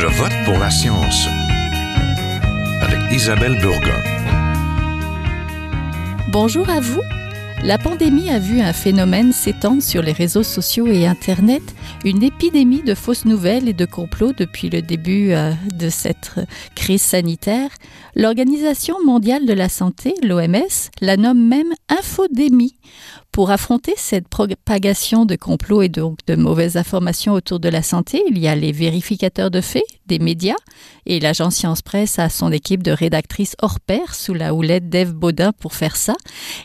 Je vote pour la science avec Isabelle Burgon. Bonjour à vous. La pandémie a vu un phénomène s'étendre sur les réseaux sociaux et Internet, une épidémie de fausses nouvelles et de complots depuis le début euh, de cette crise sanitaire. L'Organisation mondiale de la santé, l'OMS, la nomme même infodémie pour affronter cette propagation de complots et donc de mauvaises informations autour de la santé, il y a les vérificateurs de faits, des médias, et l'agence Science Presse a son équipe de rédactrices hors pair sous la houlette d'Ève Baudin pour faire ça.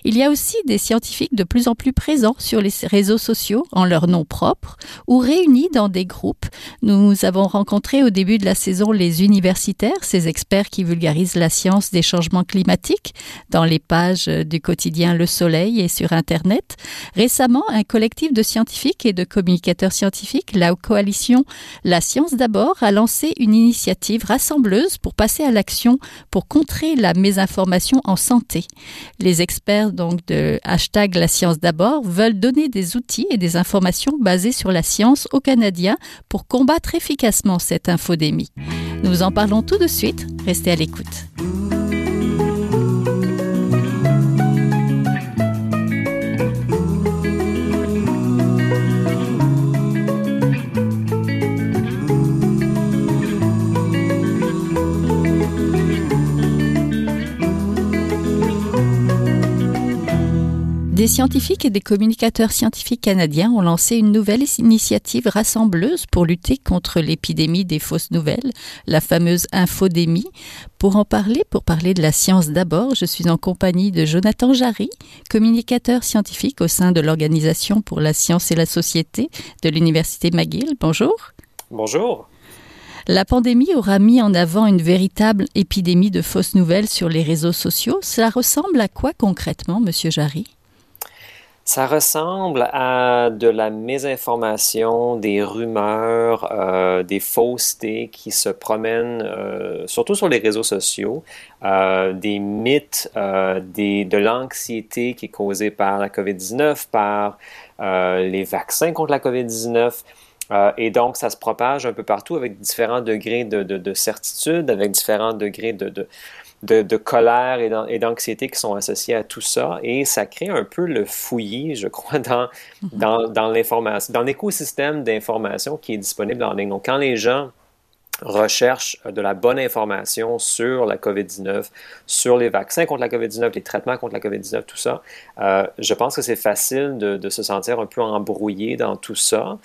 Il y a aussi des scientifiques de plus en plus présents sur les réseaux sociaux en leur nom propre ou réunis dans des groupes. Nous avons rencontré au début de la saison les universitaires, ces experts qui vulgarisent la science des changements climatiques dans les pages du quotidien Le Soleil et sur Internet. Récemment, un collectif de scientifiques et de communicateurs scientifiques, la coalition La Science d'abord, a lancé une initiative rassembleuse pour passer à l'action pour contrer la mésinformation en santé. Les experts donc de hashtag La Science d'abord veulent donner des outils et des informations basées sur la science aux Canadiens pour combattre efficacement cette infodémie. Nous en parlons tout de suite. Restez à l'écoute. Des scientifiques et des communicateurs scientifiques canadiens ont lancé une nouvelle initiative rassembleuse pour lutter contre l'épidémie des fausses nouvelles, la fameuse infodémie. Pour en parler, pour parler de la science d'abord, je suis en compagnie de Jonathan Jarry, communicateur scientifique au sein de l'Organisation pour la science et la société de l'Université McGill. Bonjour. Bonjour. La pandémie aura mis en avant une véritable épidémie de fausses nouvelles sur les réseaux sociaux. Cela ressemble à quoi concrètement, Monsieur Jarry? Ça ressemble à de la mésinformation, des rumeurs, euh, des faussetés qui se promènent euh, surtout sur les réseaux sociaux, euh, des mythes, des, de l'anxiété qui est causée par la COVID-19, par les vaccins contre la COVID-19. et donc, ça se propage un peu partout avec différents degrés de, de, de certitude, avec différents degrés de, de de, colère et d'anxiété qui sont associés à tout ça. Et ça crée un peu le fouillis, je crois, dans, mhm. dans, dans l'information, dans l'écosystème d'information qui est disponible en ligne. Donc, quand les gens recherche de la bonne information sur la COVID-19, sur les vaccins contre la COVID-19, les traitements contre la COVID-19, tout ça. Euh, je pense que c'est facile de, se sentir un peu embrouillé dans tout ça.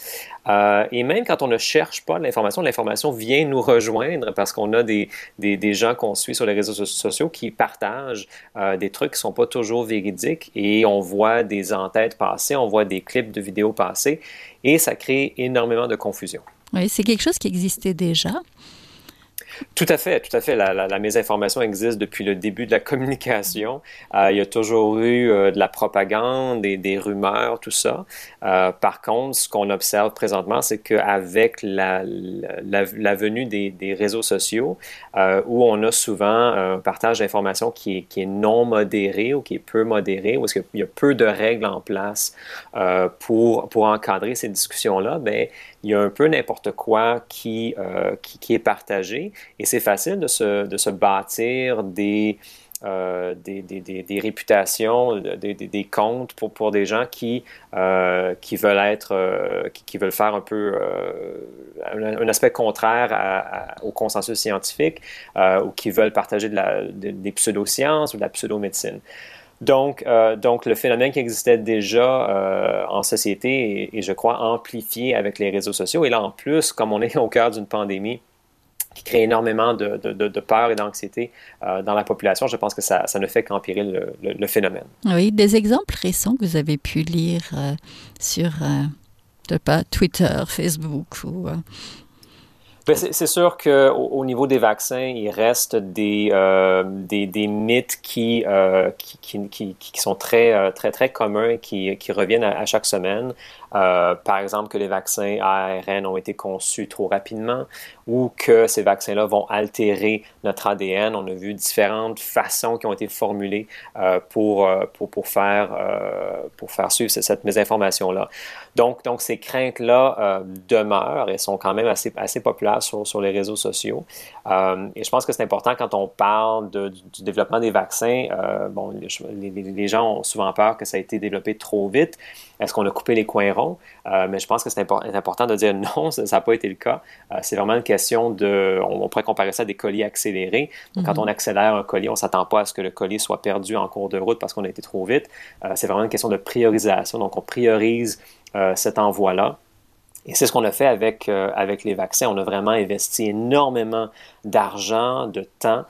Euh, et même quand on ne cherche pas l'information, l'information vient nous rejoindre parce qu'on a des, gens qu'on suit sur les réseaux sociaux qui partagent euh, des trucs qui ne sont pas toujours véridiques et on voit des entêtes passer, on voit des clips de vidéos passer et ça crée énormément de confusion. Oui, c'est quelque chose qui existait déjà. Tout à fait, tout à fait. La, la, mésinformation existe depuis le début de la communication. Euh, il y a toujours eu euh, de la propagande, des, des rumeurs, tout ça. Euh, par contre, ce qu'on observe présentement, c'est qu'avec la, la, la, venue des, des réseaux sociaux, où on a souvent un partage d'informations qui qui est non modéré ou qui est peu modéré, où est-ce qu'il y a peu de règles en place pour, pour encadrer ces discussions-là, ben, il y a un peu n'importe quoi qui, qui, qui est partagé et c'est facile de se, de se bâtir des, euh, des, des, des, réputations, des, des, comptes pour, pour des gens qui, euh, qui veulent être, euh, qui, veulent faire un peu un, aspect contraire au consensus scientifique ou qui veulent partager de la, des pseudosciences ou de la pseudomédecine. Donc, donc, le phénomène qui existait déjà en société est, je crois, amplifié avec les réseaux sociaux. Et là, en plus, comme on est au cœur d'une pandémie, qui crée énormément de, de, peur et d'anxiété euh, dans la population. Je pense que ça, ça ne fait qu'empirer le, le, phénomène. Oui, des exemples récents que vous avez pu lire euh, sur euh, pas, Twitter, Facebook ou ben, c'est sûr qu'au au niveau des vaccins, il reste des, euh, des, des, mythes qui, euh, qui, qui, qui, sont très, très, très communs et qui, qui reviennent à, chaque semaine. Euh, par exemple, que les vaccins ARN ont été conçus trop rapidement ou que ces vaccins-là vont altérer notre ADN. On a vu différentes façons qui ont été formulées euh, pour, euh, pour, pour, faire, pour faire suivre cette mésinformation-là. Donc, donc ces craintes-là demeurent et sont quand même assez, assez populaires sur, sur les réseaux sociaux. et je pense que c'est important quand on parle de, du, développement des vaccins. bon, les, les gens ont souvent peur que ça a été développé trop vite. Est-ce qu'on a coupé les coins ronds? Euh, mais je pense que c'est important de dire non, ça n'a pas été le cas. Euh, c'est vraiment une question de, on, pourrait comparer ça à des colis accélérés. Donc, quand mhm. on accélère un colis, on ne s'attend pas à ce que le colis soit perdu en cours de route parce qu'on a été trop vite. Euh, c'est vraiment une question de priorisation. Donc, on priorise cet envoi-là. Et c'est ce qu'on a fait avec, avec les vaccins. On a vraiment investi énormément d'argent, de temps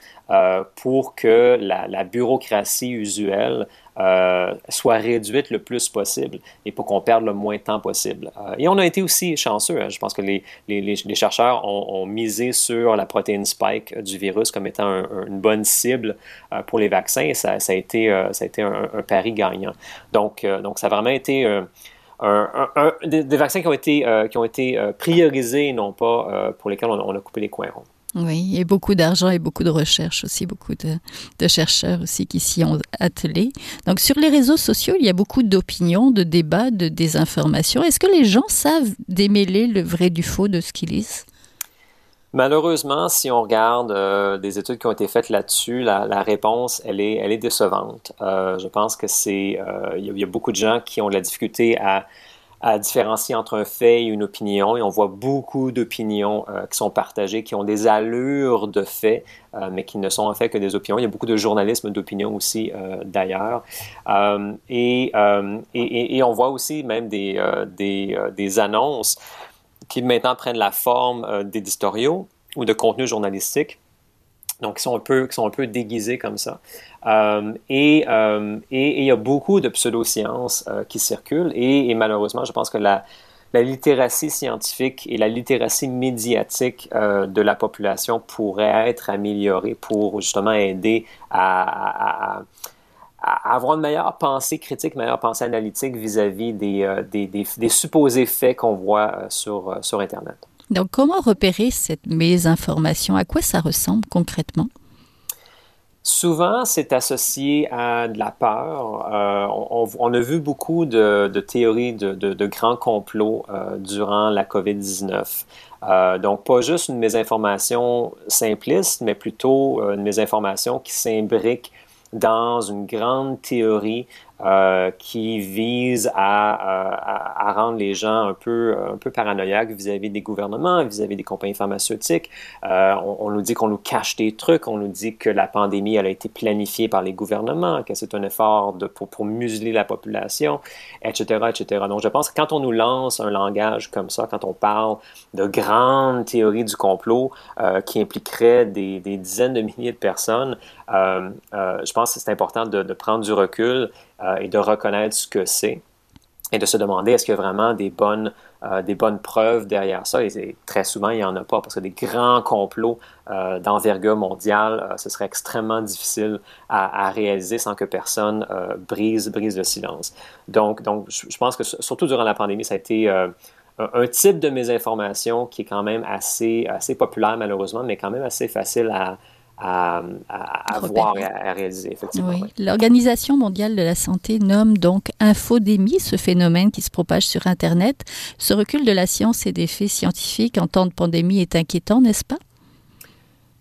pour que la, la bureaucratie usuelle euh, soit réduite le plus possible et pour qu'on perde le moins de temps possible. Euh, et on a été aussi chanceux. Hein. Je pense que les, les, les chercheurs ont, misé sur la protéine spike du virus comme étant une bonne cible euh, pour les vaccins et ça, ça a été, ça a été un, pari gagnant. Donc, donc, ça a vraiment été... Des, vaccins qui ont été, qui ont été priorisés, non pas pour lesquels on, a coupé les coins ronds. Oui, et beaucoup d'argent et beaucoup de recherche aussi, beaucoup de, chercheurs aussi qui s'y ont attelés. Donc sur les réseaux sociaux, il y a beaucoup d'opinions, de débats, de désinformation. Est-ce que les gens savent démêler le vrai du faux de ce qu'ils lisent? Malheureusement, si on regarde euh, des études qui ont été faites là-dessus, la, réponse, elle est, elle est décevante. Euh, je pense que c'est, euh, il y, a beaucoup de gens qui ont de la difficulté à à différencier entre un fait et une opinion. Et on voit beaucoup d'opinions euh, qui sont partagées, qui ont des allures de faits, euh, mais qui ne sont en fait que des opinions. Il y a beaucoup de journalisme d'opinion aussi euh, d'ailleurs. Et, et, et, on voit aussi même des, des, des, annonces qui maintenant prennent la forme d'éditoriaux ou de contenus journalistiques donc qui sont un peu, sont un peu déguisés comme ça. Euh, et, euh, et, il y a beaucoup de pseudosciences euh, qui circulent et, malheureusement, je pense que la, la littératie scientifique et la littératie médiatique de la population pourraient être améliorées pour justement aider à, avoir une meilleure pensée critique, une meilleure pensée analytique vis-à-vis des, des, des, des, supposés faits qu'on voit sur, sur Internet. Donc, comment repérer cette mésinformation? À quoi ça ressemble concrètement? Souvent, c'est associé à de la peur. Euh, on, a vu beaucoup de, théories de, grands complots euh, durant la COVID-19. Euh, donc, pas juste une mésinformation simpliste, mais plutôt une mésinformation qui s'imbrique dans une grande théorie euh, qui vise à, à, rendre les gens un peu, un peu paranoïaques vis-à-vis des gouvernements, vis-à-vis des compagnies pharmaceutiques. Euh, on, nous dit qu'on nous cache des trucs, on nous dit que la pandémie elle a été planifiée par les gouvernements, que c'est un effort pour, museler la population, etc., etc. Donc, je pense que quand on nous lance un langage comme ça, quand on parle de grandes théories du complot euh, qui impliqueraient des, dizaines de milliers de personnes, je pense que c'est important de prendre du recul euh, et de reconnaître ce que c'est et de se demander est-ce qu'il y a vraiment des bonnes, euh, des bonnes preuves derrière ça? Et très souvent, il n'y en a pas parce que des grands complots euh, d'envergure mondiale, ce serait extrêmement difficile à, réaliser sans que personne brise, brise le silence. Donc, donc je, pense que surtout durant la pandémie, ça a été un, type de mésinformation qui est quand même assez, assez populaire malheureusement, mais quand même assez facile à, à, voir et à, réaliser, effectivement. L'Organisation mondiale de la santé nomme donc infodémie ce phénomène qui se propage sur Internet. Ce recul de la science et des faits scientifiques en temps de pandémie est inquiétant, n'est-ce pas?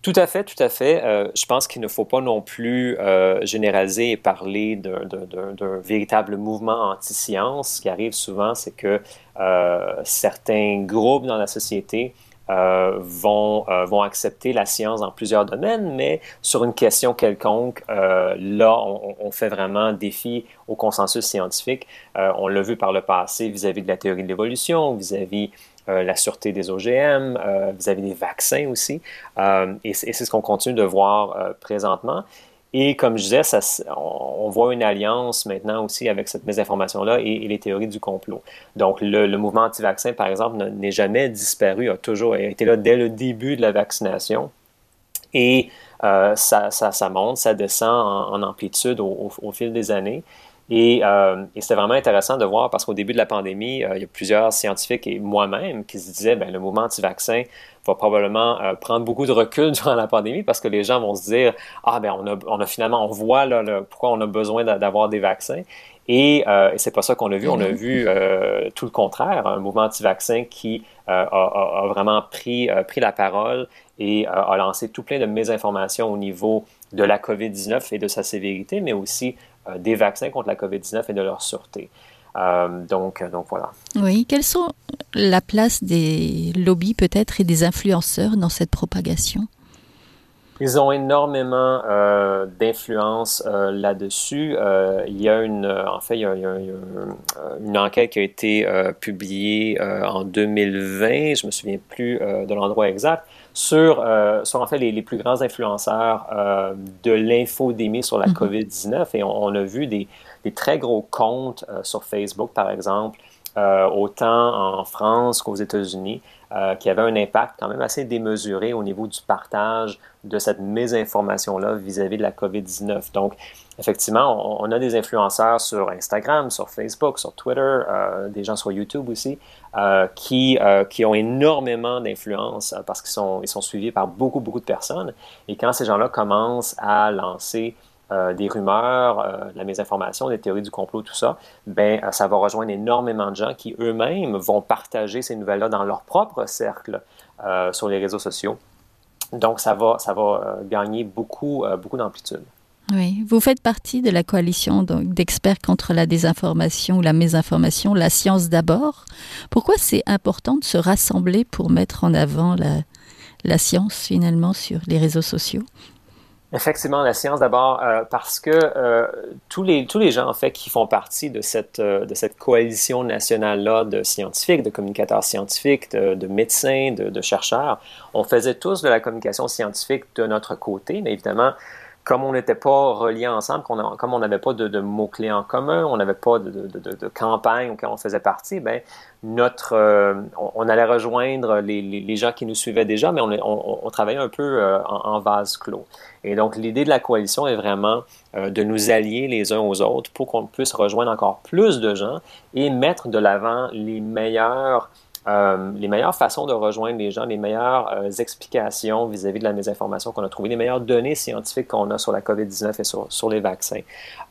Tout à fait, tout à fait. Euh, je pense qu'il ne faut pas non plus euh, généraliser et parler d'un véritable mouvement anti-science. Ce qui arrive souvent, c'est que euh, certains groupes dans la société euh, vont, euh, vont accepter la science dans plusieurs domaines, mais sur une question quelconque, euh, là, on, on, fait vraiment défi au consensus scientifique. on l'a vu par le passé vis-à-vis de la théorie de l'évolution, vis-à-vis la sûreté des OGM, vis-à-vis des vaccins aussi. et c'est ce qu'on continue de voir présentement. Et comme je disais, on voit une alliance maintenant aussi avec cette mésinformation-là et, les théories du complot. Donc, le, mouvement anti-vaccin, par exemple, n'est jamais disparu, a toujours été là dès le début de la vaccination. Et euh, ça, monte, ça descend en, amplitude au, fil des années. Et, euh, et c'était vraiment intéressant de voir parce qu'au début de la pandémie, il y a plusieurs scientifiques et moi-même qui se disaient, ben, le mouvement anti-vaccin va probablement prendre beaucoup de recul durant la pandémie parce que les gens vont se dire, ah ben on a, on a finalement, on voit là, pourquoi on a besoin d'avoir des vaccins. Et, euh, et c'est pas ça qu'on a vu. On a vu euh, tout le contraire, un mouvement anti-vaccin qui euh, a, a, vraiment pris, euh, pris la parole et euh, a lancé tout plein de mésinformations au niveau de la COVID-19 et de sa sévérité, mais aussi des vaccins contre la COVID-19 et de leur sûreté. donc, donc voilà. Oui, quelles sont la place des lobbies peut-être et des influenceurs dans cette propagation? Ils ont énormément euh, d'influence euh, là-dessus. Euh, il y a une, en fait, il y a, il y a, une enquête qui a été euh, publiée euh, en 2020, je me souviens plus euh, de l'endroit exact, sur, sur en fait les, les plus grands influenceurs de l'infodémie sur la mm -hmm. COVID-19. Et on, on, a vu des, des très gros comptes sur Facebook, par exemple, autant en France qu'aux États-Unis, euh, qui avait un impact quand même assez démesuré au niveau du partage de cette mésinformation-là vis-à-vis de la COVID-19. Donc, effectivement, on, a des influenceurs sur Instagram, sur Facebook, sur Twitter, euh, des gens sur YouTube aussi, euh, qui, euh, qui ont énormément d'influence euh, parce qu'ils sont, ils sont suivis par beaucoup, beaucoup de personnes. Et quand ces gens-là commencent à lancer euh, des rumeurs, euh, la mésinformation, des théories du complot, tout ça, ben, euh, ça va rejoindre énormément de gens qui eux-mêmes vont partager ces nouvelles-là dans leur propre cercle sur les réseaux sociaux. Donc, ça va, ça va gagner beaucoup, beaucoup d'amplitude. Oui, vous faites partie de la coalition d'experts contre la désinformation ou la mésinformation, la science d'abord. Pourquoi c'est important de se rassembler pour mettre en avant la science finalement sur les réseaux sociaux? Effectivement, la science d'abord, euh, parce que euh, tous, les, tous les gens en fait qui font partie de cette, euh, de cette coalition nationale-là de scientifiques, de communicateurs scientifiques, de, de médecins, de, de, chercheurs, on faisait tous de la communication scientifique de notre côté, mais évidemment, comme on n'était pas reliés ensemble, comme on n'avait pas de, mots-clés en commun, on n'avait pas de, campagne auquel on faisait partie, ben, notre, euh, on, allait rejoindre les, gens qui nous suivaient déjà, mais on, travaillait un peu euh, en, en, vase clos. Et donc, l'idée de la coalition est vraiment euh, de nous allier les uns aux autres pour qu'on puisse rejoindre encore plus de gens et mettre de l'avant les meilleurs euh, les meilleures façons de rejoindre les gens, les meilleures euh, explications vis-à-vis -vis de la mésinformation qu'on a trouvée, les meilleures données scientifiques qu'on a sur la COVID-19 et sur, les vaccins,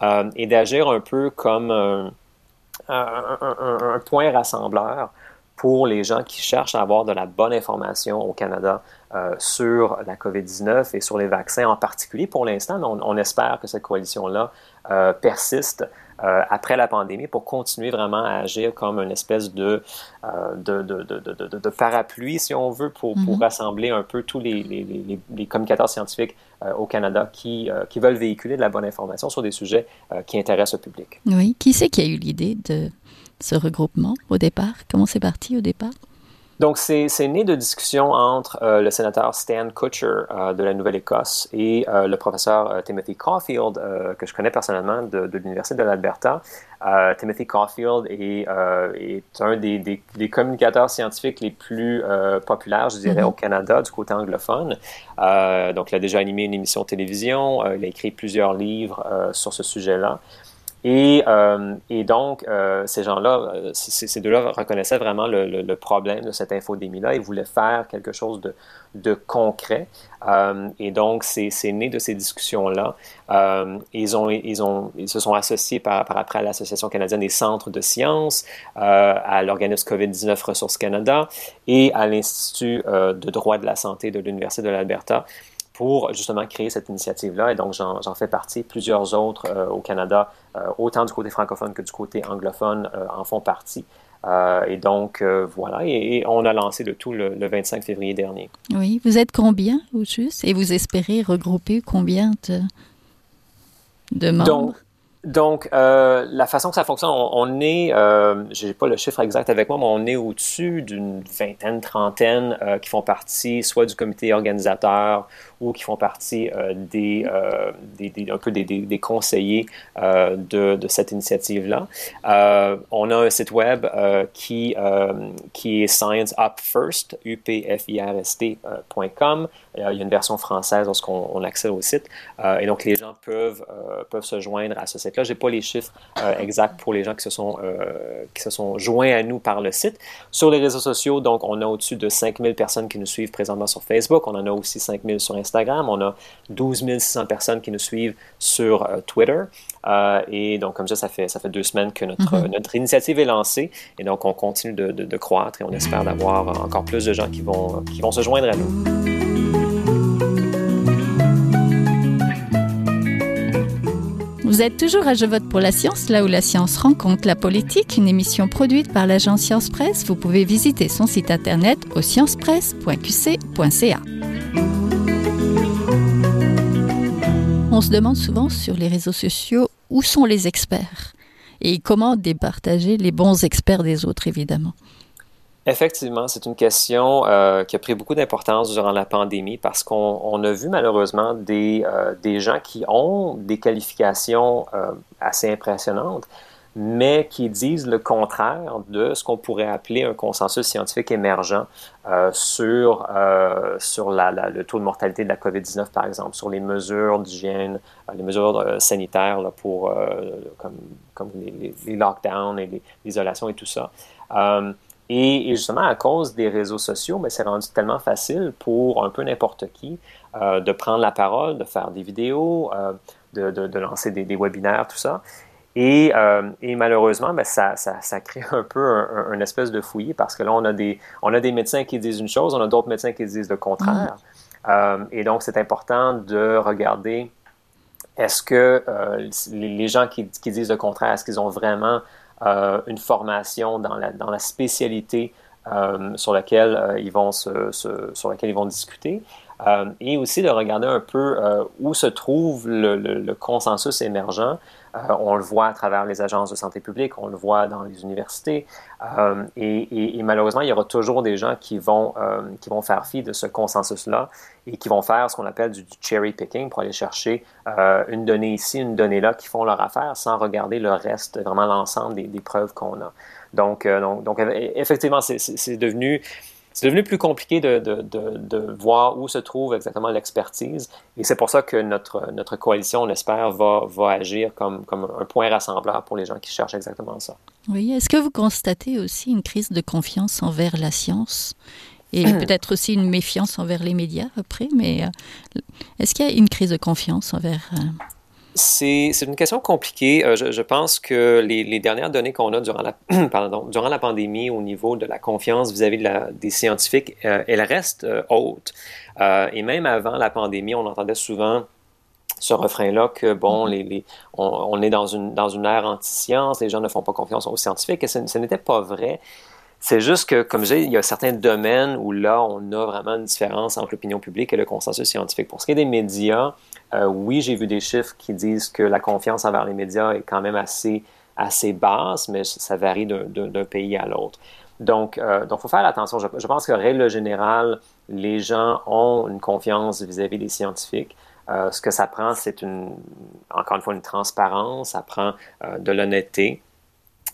euh, et d'agir un peu comme un, point rassembleur pour les gens qui cherchent à avoir de la bonne information au Canada euh, sur la COVID-19 et sur les vaccins en particulier. Pour l'instant, on, on, espère que cette coalition-là euh, persiste euh, après la pandémie pour continuer vraiment à agir comme une espèce de, de, de, de, de, parapluie, si on veut, pour, mm -hmm. pour rassembler un peu tous les, les, les, les communicateurs scientifiques au Canada qui, qui veulent véhiculer de la bonne information sur des sujets qui intéressent le public. Oui, qui c'est qui a eu l'idée de ce regroupement au départ? Comment c'est parti au départ? Donc, c'est né de discussions entre euh, le sénateur Stan Kutcher euh, de la Nouvelle-Écosse et euh, le professeur Timothy Caulfield, que je connais personnellement de, de l'Université de l'Alberta. Timothy Caulfield est, est un des, des, des, communicateurs scientifiques les plus populaires, je dirais, mm -hmm. au Canada, du côté anglophone. donc, il a déjà animé une émission de télévision, il a écrit plusieurs livres sur ce sujet-là. Et, euh, et, donc, euh, ces gens-là, euh, ces deux-là reconnaissaient vraiment le, problème de cette infodémie-là. Ils voulaient faire quelque chose de, concret. Et donc, c'est né de ces discussions-là. Ils, se sont associés par, après à l'Association canadienne des centres de sciences, à l'organisme COVID-19 Ressources Canada et à l'Institut de droit de la santé de l'Université de l'Alberta pour justement créer cette initiative-là. Et donc, j'en fais partie. Plusieurs autres au Canada, autant du côté francophone que du côté anglophone, euh, en font partie. et donc, voilà. Et, et, on a lancé le tout le, le, 25 février dernier. Oui. Vous êtes combien, au juste? Et vous espérez regrouper combien de, de membres? Donc, donc, euh, la façon que ça fonctionne, on, est, euh, j'ai pas le chiffre exact avec moi, mais on est au-dessus d'une vingtaine, trentaine euh, qui font partie soit du comité organisateur ou qui font partie euh, des, euh, des, des, un peu des, des conseillers euh, de, de, cette initiative-là. on a un site web qui, qui est Science Up First, upfirst.com. Il y a une version française lorsqu'on on accède au site. et donc, les gens peuvent, peuvent se joindre à ce site scientifique-là. J'ai pas les chiffres exacts pour les gens qui se sont qui se sont joints à nous par le site. Sur les réseaux sociaux, donc, on a au-dessus de 5000 personnes qui nous suivent présentement sur Facebook. On en a aussi 5000 sur Instagram. On a 12 600 personnes qui nous suivent sur Twitter. et donc, comme ça, ça fait, ça fait deux semaines que notre, mm-hmm. notre initiative est lancée. Et donc, on continue de, de, de croître et on espère d'avoir encore plus de gens qui vont, qui vont se joindre à nous. Vous êtes toujours à Je vote pour la science, là où la science rencontre la politique, une émission produite par l'agence Science Presse. Vous pouvez visiter son site internet au sciencepresse.qc.ca. On se demande souvent sur les réseaux sociaux où sont les experts et comment départager les bons experts des autres, évidemment. Effectivement, c'est une question euh, qui a pris beaucoup d'importance durant la pandémie parce qu'on a vu malheureusement des, euh, des, gens qui ont des qualifications euh, assez impressionnantes, mais qui disent le contraire de ce qu'on pourrait appeler un consensus scientifique émergent sur, sur la, le taux de mortalité de la COVID-19, par exemple, sur les mesures d'hygiène, les mesures sanitaires là, pour, comme, comme les, les, lockdowns et l'isolation et tout ça. Et, justement, à cause des réseaux sociaux, mais c'est rendu tellement facile pour un peu n'importe qui euh, de prendre la parole, de faire des vidéos, euh, de, de, lancer des, des, webinaires, tout ça. Et, euh, et malheureusement, ben, ça, ça, ça, crée un peu un, un, espèce de fouillis parce que là, on a, des, on a des médecins qui disent une chose, on a d'autres médecins qui disent le contraire. Mm. et donc, c'est important de regarder est-ce que les, gens qui, qui, disent le contraire, est-ce qu'ils ont vraiment euh, une formation dans la, dans la spécialité euh, sur laquelle euh, ils vont se, sur laquelle ils vont discuter. Et aussi de regarder un peu où se trouve le, le, consensus émergent. on le voit à travers les agences de santé publique, on le voit dans les universités. Et, et, malheureusement, il y aura toujours des gens qui vont, qui vont faire fi de ce consensus-là et qui vont faire ce qu'on appelle du, cherry picking pour aller chercher euh, une donnée ici, une donnée là, qui font leur affaire sans regarder le reste, vraiment l'ensemble des, des, preuves qu'on a. Donc, euh, donc, donc, effectivement, c'est devenu c'est devenu plus compliqué de, de, de, de, voir où se trouve exactement l'expertise. Et c'est pour ça que notre, notre coalition, on espère, va, va agir comme, comme un point rassembleur pour les gens qui cherchent exactement ça. Oui. Est-ce que vous constatez aussi une crise de confiance envers la science et peut-être aussi une méfiance envers les médias après, mais euh, est-ce qu'il y a une crise de confiance envers... Euh, c'est une question compliquée. Euh, je, pense que les, dernières données qu'on a durant la, pardon, durant la pandémie au niveau de la confiance vis-à-vis de des scientifiques, elle reste haute. et même avant la pandémie, on entendait souvent ce refrain-là que, bon, mm-hmm. les, on, est dans une, dans une ère anti-science, les gens ne font pas confiance aux scientifiques, et ce, ce n'était pas vrai. C'est juste que, comme je dis, il y a certains domaines où là, on a vraiment une différence entre l'opinion publique et le consensus scientifique. Pour ce qui est des médias, euh, oui, j'ai vu des chiffres qui disent que la confiance envers les médias est quand même assez, assez basse, mais ça varie d'un pays à l'autre. Donc, il euh, donc, faut faire attention. Je, pense que, règle générale, les gens ont une confiance vis-à-vis des scientifiques. Euh, ce que ça prend, c'est une, encore une fois, une transparence, ça prend de l'honnêteté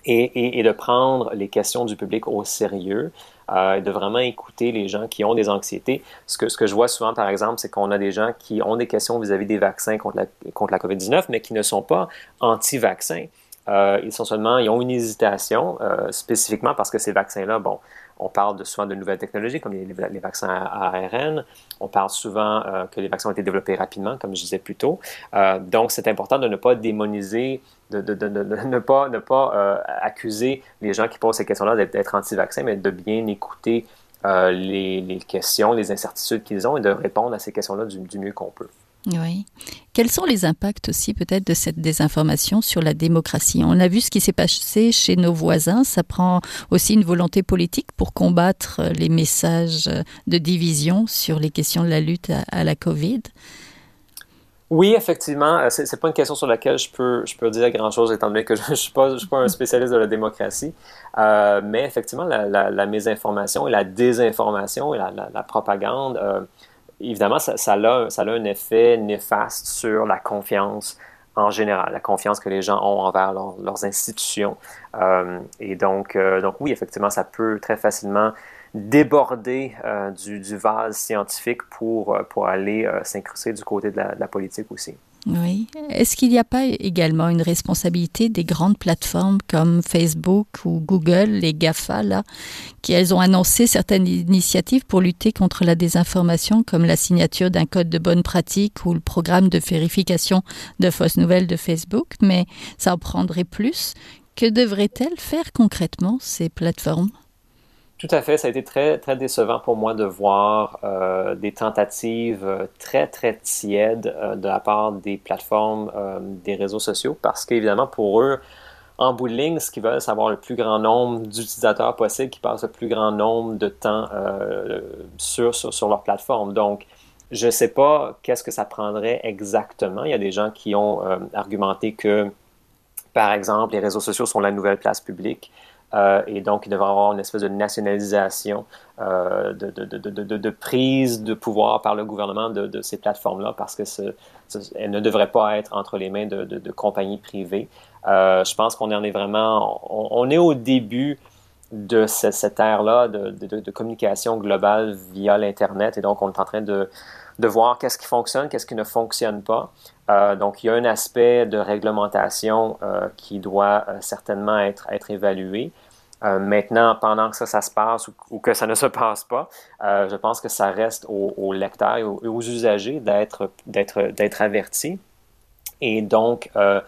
et, et, de prendre les questions du public au sérieux, euh, de vraiment écouter les gens qui ont des anxiétés. Ce que, ce que je vois souvent, par exemple, c'est qu'on a des gens qui ont des questions vis-à-vis des vaccins contre la, contre la COVID-19, mais qui ne sont pas anti-vaccins. Euh, ils sont seulement, ils ont une hésitation, euh, spécifiquement parce que ces vaccins-là, bon, on parle de, souvent de nouvelles technologies comme les, vaccins à, ARN. On parle souvent euh, que les vaccins ont été développés rapidement, comme je disais plus tôt. Euh, donc, c'est important de ne pas démoniser, de, de, de, ne pas, ne pas euh, accuser les gens qui posent ces questions-là d'être anti-vaccins, mais de bien écouter les, les, questions, les incertitudes qu'ils ont et de répondre à ces questions-là du, du mieux qu'on peut. Oui. Quels sont les impacts aussi peut-être de cette désinformation sur la démocratie? On a vu ce qui s'est passé chez nos voisins. Ça prend aussi une volonté politique pour combattre les messages de division sur les questions de la lutte à, la COVID. Oui, effectivement, euh, c'est pas une question sur laquelle je peux, je peux dire grand-chose, étant donné que je ne suis, suis pas un spécialiste de la démocratie. Euh, mais effectivement, la, la, mésinformation et la désinformation et la, la propagande euh, évidemment, ça, a, un effet néfaste sur la confiance en général, la confiance que les gens ont envers leurs institutions. Euh, et donc, euh, donc, oui, effectivement, ça peut très facilement déborder euh, du, vase scientifique pour, pour aller s'incruster du côté de la politique aussi. Oui. Est-ce qu'il n'y a pas également une responsabilité des grandes plateformes comme Facebook ou Google, les GAFA, là, qui elles ont annoncé certaines initiatives pour lutter contre la désinformation, comme la signature d'un code de bonne pratique ou le programme de vérification de fausses nouvelles de Facebook, mais ça en prendrait plus. Que devraient-elles faire concrètement ces plateformes? Tout à fait. Ça a été très, très décevant pour moi de voir euh, des tentatives euh, très, très tièdes euh, de la part des plateformes, des réseaux sociaux, parce qu'évidemment, pour eux, en bout de ligne, ce qu'ils veulent, c'est avoir le plus grand nombre d'utilisateurs possible qui passent le plus grand nombre de temps sur, sur, sur, leur plateforme. Donc, je ne sais pas qu'est-ce que ça prendrait exactement. Il y a des gens qui ont argumenté que, par exemple, les réseaux sociaux sont la nouvelle place publique. Euh, et donc, il devrait avoir une espèce de nationalisation, euh, de, de, de, de, prise de pouvoir par le gouvernement de, ces plateformes-là, parce que ce, elles ne devraient pas être entre les mains de, compagnies privées. Euh, je pense qu'on en est vraiment, on, est au début de cette, cette ère-là de, communication globale via l'Internet, et donc on est en train de, voir qu'est-ce qui fonctionne, qu'est-ce qui ne fonctionne pas. Donc, il y a un aspect de réglementation qui doit certainement être, évalué. Euh, maintenant, pendant que ça, se passe ou, que ça ne se passe pas, euh, je pense que ça reste aux, lecteurs et aux, usagers d'être, avertis et donc euh,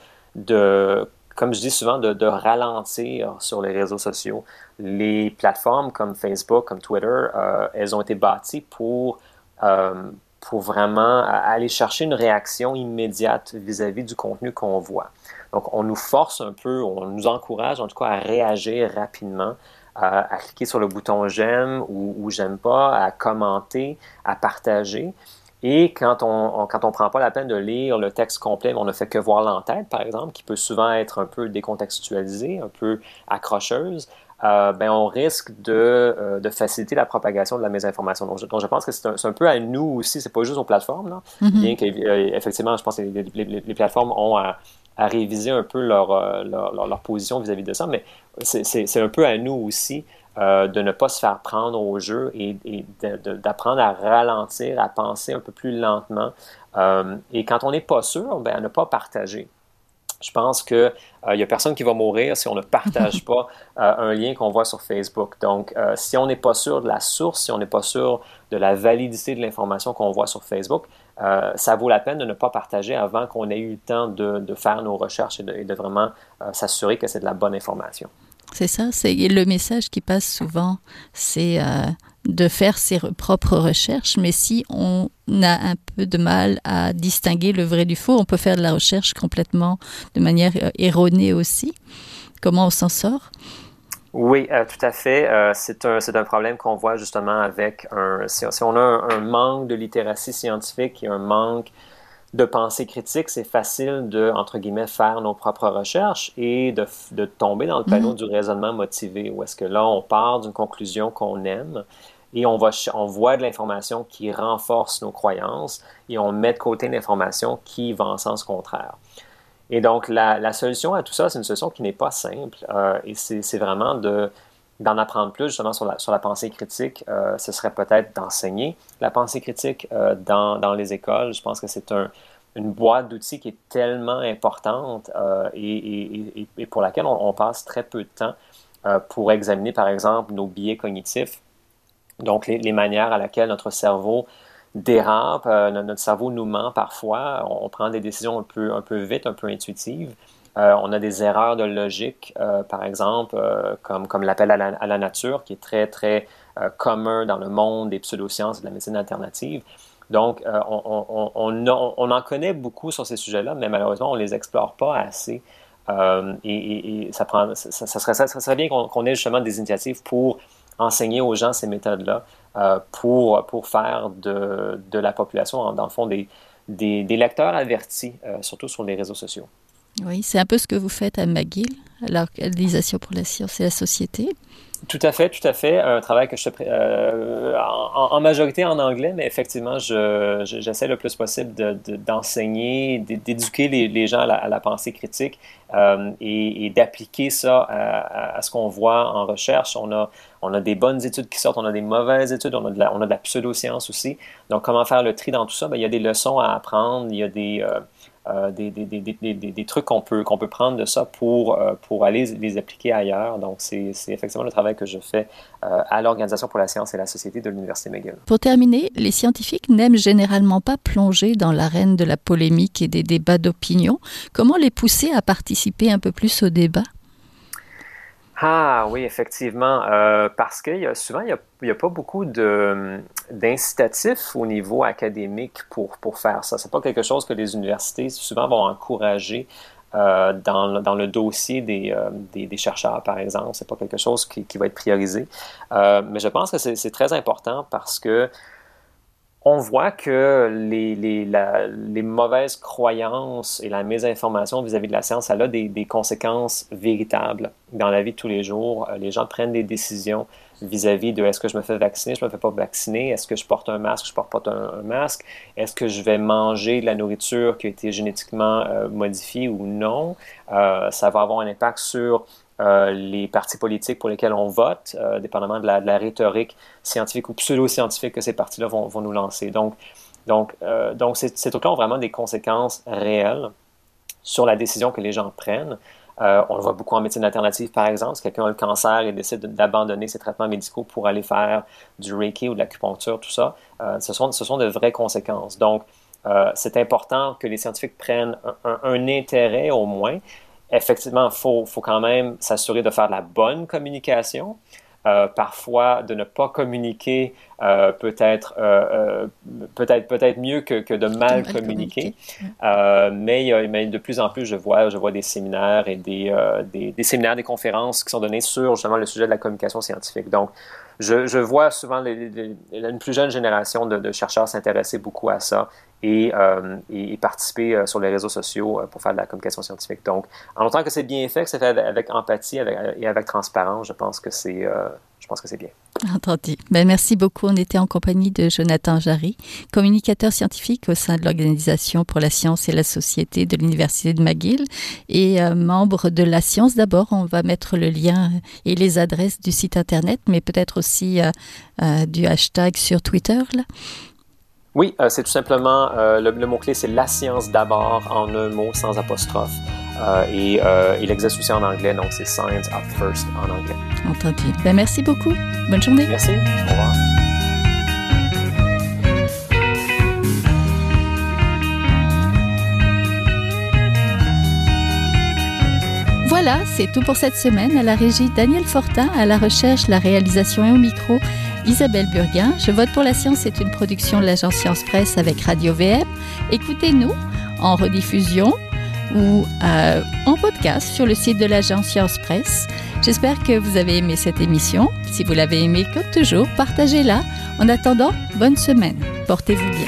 comme je dis souvent, de, ralentir sur les réseaux sociaux. Les plateformes comme Facebook, comme Twitter, elles ont été bâties pour pour vraiment aller chercher une réaction immédiate vis-à-vis du contenu qu'on voit. Donc, on nous force un peu, on nous encourage en tout cas à réagir rapidement, à, cliquer sur le bouton j'aime ou, j'aime pas, à commenter, à partager. Et quand on quand on prend pas la peine de lire le texte complet, on ne fait que voir l'entête, par exemple, qui peut souvent être un peu décontextualisée, un peu accrocheuse, euh, ben, on risque de, euh, de, faciliter la propagation de la mésinformation. Donc, je, donc je pense que c'est un, un, peu à nous aussi, c'est pas juste aux plateformes, là, mm-hmm. bien qu'effectivement, je pense que les, les, plateformes ont à, à, réviser un peu leur, euh, leur, leur, position vis-à-vis de ça, mais c'est un peu à nous aussi euh, de ne pas se faire prendre au jeu et, et d'apprendre à ralentir, à penser un peu plus lentement. Euh, et quand on n'est pas sûr, ben, à ne pas partager. Je pense qu'il n'y euh, a personne qui va mourir si on ne partage pas euh, un lien qu'on voit sur Facebook. Donc, euh, si on n'est pas sûr de la source, si on n'est pas sûr de la validité de l'information qu'on voit sur Facebook, ça vaut la peine de ne pas partager avant qu'on ait eu le temps de, faire nos recherches et de vraiment s'assurer que c'est de la bonne information. C'est ça, c'est le message qui passe souvent, c'est de faire ses propres recherches, mais si on a un peu de mal à distinguer le vrai du faux, on peut faire de la recherche complètement de manière euh, erronée aussi. Comment on s'en sort? Oui, euh, tout à fait. Euh, c'est un, un, problème qu'on voit justement avec un. Si, on a un, manque de littératie scientifique et un manque de pensée critique, c'est facile de, entre guillemets, faire nos propres recherches et de, de tomber dans le panneau mm-hmm. du raisonnement motivé, où est-ce que là, on part d'une conclusion qu'on aime et on, va, on voit de l'information qui renforce nos croyances et on met de côté l'information qui va en sens contraire. Et donc, la, solution à tout ça, c'est une solution qui n'est pas simple euh, et c'est vraiment de d'en apprendre plus justement sur la, sur la pensée critique, euh, ce serait peut-être d'enseigner la pensée critique euh, dans, dans, les écoles. Je pense que c'est un, une boîte d'outils qui est tellement importante et, et, pour laquelle on, on, passe très peu de temps pour examiner, par exemple, nos biais cognitifs donc, les, manières à laquelle notre cerveau dérape, euh, notre cerveau nous ment parfois, on, prend des décisions un peu, un peu vite, un peu intuitives. Euh, on a des erreurs de logique, euh, par exemple, comme, comme l'appel à la, nature, qui est très, très commun dans le monde des pseudosciences et de la médecine alternative. Donc, on, en connaît beaucoup sur ces sujets-là, mais malheureusement, on ne les explore pas assez. Et, ça, serait, bien qu'on ait justement des initiatives pour enseigner aux gens ces méthodes-là euh, pour, faire de, la population, dans le fond, des, lecteurs avertis, euh, surtout sur les réseaux sociaux. Oui, c'est un peu ce que vous faites à McGill, l'Organisation pour la science et la société. Tout à fait, tout à fait. Un travail que je fais euh, en, majorité en anglais, mais effectivement, j'essaie le plus possible d'enseigner, d'éduquer les, gens à la, pensée critique euh, et, d'appliquer ça à, ce qu'on voit en recherche. On a, on a des bonnes études qui sortent, on a des mauvaises études, on a de la, on pseudo-science aussi. Donc, comment faire le tri dans tout ça? Bien, il y a des leçons à apprendre, il y a des... Euh, des, des, des, des, trucs qu'on peut, qu'on peut prendre de ça pour, pour aller les appliquer ailleurs. Donc, c'est effectivement le travail que je fais à l'Organisation pour la science et la société de l'Université McGill. Pour terminer, les scientifiques n'aiment généralement pas plonger dans l'arène de la polémique et des débats d'opinion. Comment les pousser à participer un peu plus au débat? Ah oui, effectivement, euh, parce que y a, souvent, il n'y a, pas beaucoup d'incitatifs au niveau académique pour, pour faire ça. Ce n'est pas quelque chose que les universités souvent vont encourager euh, dans, dans, le dossier des, euh, des, des, chercheurs, par exemple. Ce n'est pas quelque chose qui va être priorisé. mais je pense que c'est très important parce que on voit que les, les, les, mauvaises croyances et la mésinformation vis-à-vis de la science, ça a des, des, conséquences véritables dans la vie de tous les jours. Euh, les gens prennent des décisions vis-à-vis de est-ce que je me fais vacciner, je me fais pas vacciner, est-ce que je porte un masque, je porte pas un, masque, est-ce que je vais manger de la nourriture qui a été génétiquement euh, modifiée ou non. Euh, ça va avoir un impact sur euh, les partis politiques pour lesquels on vote, euh, dépendamment de la, rhétorique scientifique ou pseudo-scientifique que ces partis-là vont, nous lancer. Donc, donc, euh, donc ces, trucs-là ont vraiment des conséquences réelles sur la décision que les gens prennent. on le voit beaucoup en médecine alternative, par exemple. Si quelqu'un a le cancer et décide d'abandonner ses traitements médicaux pour aller faire du Reiki ou de l'acupuncture, tout ça, ce, sont, ce sont de vraies conséquences. Donc, c'est important que les scientifiques prennent un intérêt au moins effectivement, il faut, faut, quand même s'assurer de faire de la bonne communication. Euh, parfois, de ne pas communiquer euh, peut-être euh, peut-être peut-être mieux que, que de mal, communiquer. mais, mais, de plus en plus, je vois, je vois des séminaires et des, des, des, séminaires, des conférences qui sont données sur justement le sujet de la communication scientifique. Donc, je, je vois souvent une plus jeune génération de, chercheurs s'intéresser beaucoup à ça et, euh, participer euh, sur les réseaux sociaux euh, pour faire de la communication scientifique. Donc, en autant que c'est bien fait, que c'est fait avec empathie et avec transparence, je pense que c'est je pense que c'est bien. Entendu. Ben, merci beaucoup. On était en compagnie de Jonathan Jarry, communicateur scientifique au sein de l'Organisation pour la science et la société de l'Université de McGill et membre de la science. D'abord, on va mettre le lien et les adresses du site Internet, mais peut-être aussi du hashtag sur Twitter. Là. Oui, euh, c'est tout simplement, euh, le, le mot-clé, c'est la science d'abord en un mot sans apostrophe. Euh, et euh, il existe aussi en anglais, donc c'est Science at First en anglais. Entendu. Ben, merci beaucoup. Bonne journée. Merci. Au revoir. Voilà, c'est tout pour cette semaine. À la régie, Daniel Fortin, à la recherche, la réalisation et au micro, Isabelle Burguin. Je vote pour la science c'est une production de l'agence Science Presse avec Radio VM. Écoutez-nous en rediffusion ou euh, en podcast sur le site de l'agence Science Presse. J'espère que vous avez aimé cette émission. Si vous l'avez aimé, comme toujours, partagez-la. En attendant, bonne semaine. Portez-vous bien.